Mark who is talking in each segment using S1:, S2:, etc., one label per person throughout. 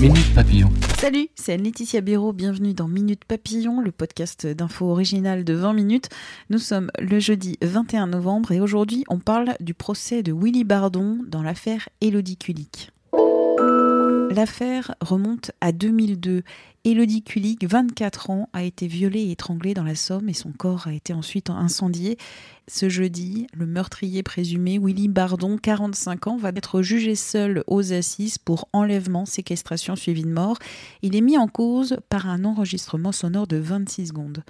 S1: Minute Papillon.
S2: Salut, c'est Laetitia Béraud, bienvenue dans Minute Papillon, le podcast d'infos original de 20 minutes. Nous sommes le jeudi 21 novembre et aujourd'hui on parle du procès de Willy Bardon dans l'affaire Élodie Kulik. L'affaire remonte à 2002. Élodie Kulik, 24 ans, a été violée et étranglée dans la Somme et son corps a été ensuite incendié. Ce jeudi, le meurtrier présumé, Willy Bardon, 45 ans, va être jugé seul aux assises pour enlèvement, séquestration suivie de mort. Il est mis en cause par un enregistrement sonore de 26 secondes.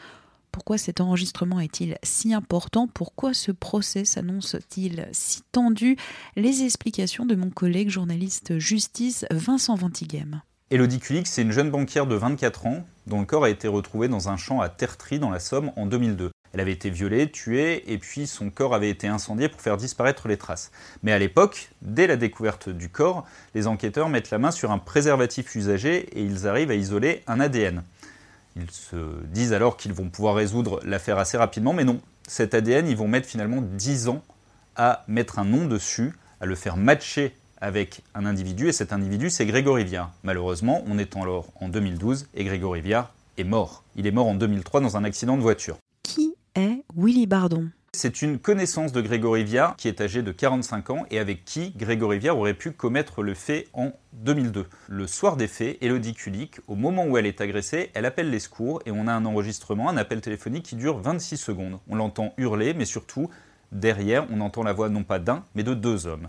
S2: Pourquoi cet enregistrement est-il si important? Pourquoi ce procès s'annonce-t-il si tendu? Les explications de mon collègue journaliste justice Vincent Ventighem.
S3: Elodie Kulik, c'est une jeune banquière de 24 ans dont le corps a été retrouvé dans un champ à Tertry dans la Somme en 2002. Elle avait été violée, tuée, et puis son corps avait été incendié pour faire disparaître les traces. Mais à l'époque, dès la découverte du corps, les enquêteurs mettent la main sur un préservatif usagé et ils arrivent à isoler un ADN. Ils se disent alors qu'ils vont pouvoir résoudre l'affaire assez rapidement, mais non. Cet ADN, ils vont mettre finalement 10 ans à mettre un nom dessus, à le faire matcher avec un individu, et cet individu, c'est Grégory Viard. Malheureusement, on est alors en 2012, et Grégory Viard est mort. Il est mort en 2003 dans un accident de voiture.
S2: Qui est Willy Bardon?
S3: C'est une connaissance de Grégory Viard qui est âgé de 45 ans et avec qui Grégory Viard aurait pu commettre le fait en 2002. Le soir des faits, Elodie Kulik, au moment où elle est agressée, elle appelle les secours et on a un enregistrement, un appel téléphonique qui dure 26 secondes. On l'entend hurler, mais surtout, derrière, on entend la voix non pas d'un, mais de deux hommes.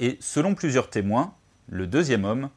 S3: Et selon plusieurs témoins, le deuxième homme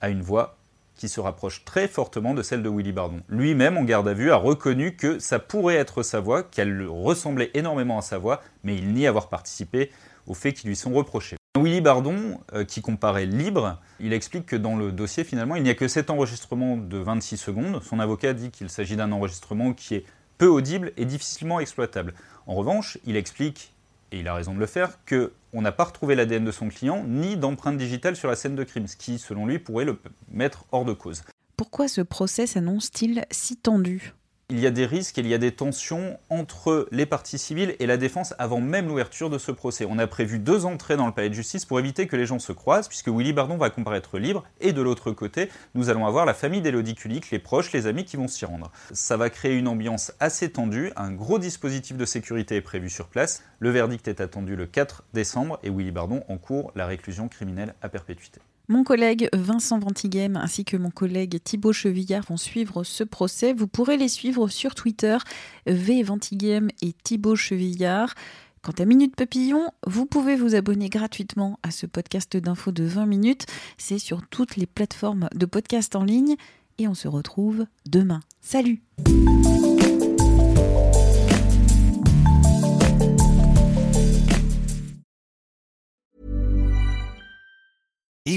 S3: a une voix qui se rapproche très fortement de celle de Willy Bardon. Lui-même, en garde à vue, a reconnu que ça pourrait être sa voix, qu'elle ressemblait énormément à sa voix, mais il nie avoir participé aux faits qui lui sont reprochés. Willy Bardon, euh, qui comparait libre, il explique que dans le dossier, finalement, il n'y a que cet enregistrement de 26 secondes. Son avocat dit qu'il s'agit d'un enregistrement qui est peu audible et difficilement exploitable. En revanche, il explique et il a raison de le faire, qu'on n'a pas retrouvé l'ADN de son client ni d'empreinte digitale sur la scène de crime, ce qui, selon lui, pourrait le mettre hors de cause.
S2: Pourquoi ce procès s'annonce-t-il si tendu?
S3: Il y a des risques il y a des tensions entre les parties civiles et la défense avant même l'ouverture de ce procès. On a prévu deux entrées dans le palais de justice pour éviter que les gens se croisent, puisque Willy Bardon va comparaître libre, et de l'autre côté, nous allons avoir la famille d'Élodie Kulik, les proches, les amis qui vont s'y rendre. Ça va créer une ambiance assez tendue, un gros dispositif de sécurité est prévu sur place, le verdict est attendu le 4 décembre, et Willy Bardon encourt la réclusion criminelle à perpétuité.
S2: Mon collègue Vincent Ventighem ainsi que mon collègue Thibaut Chevillard vont suivre ce procès. Vous pourrez les suivre sur Twitter, V Ventighem et Thibaut Chevillard. Quant à Minute Papillon, vous pouvez vous abonner gratuitement à ce podcast d'infos de 20 minutes. C'est sur toutes les plateformes de podcast en ligne et on se retrouve demain. Salut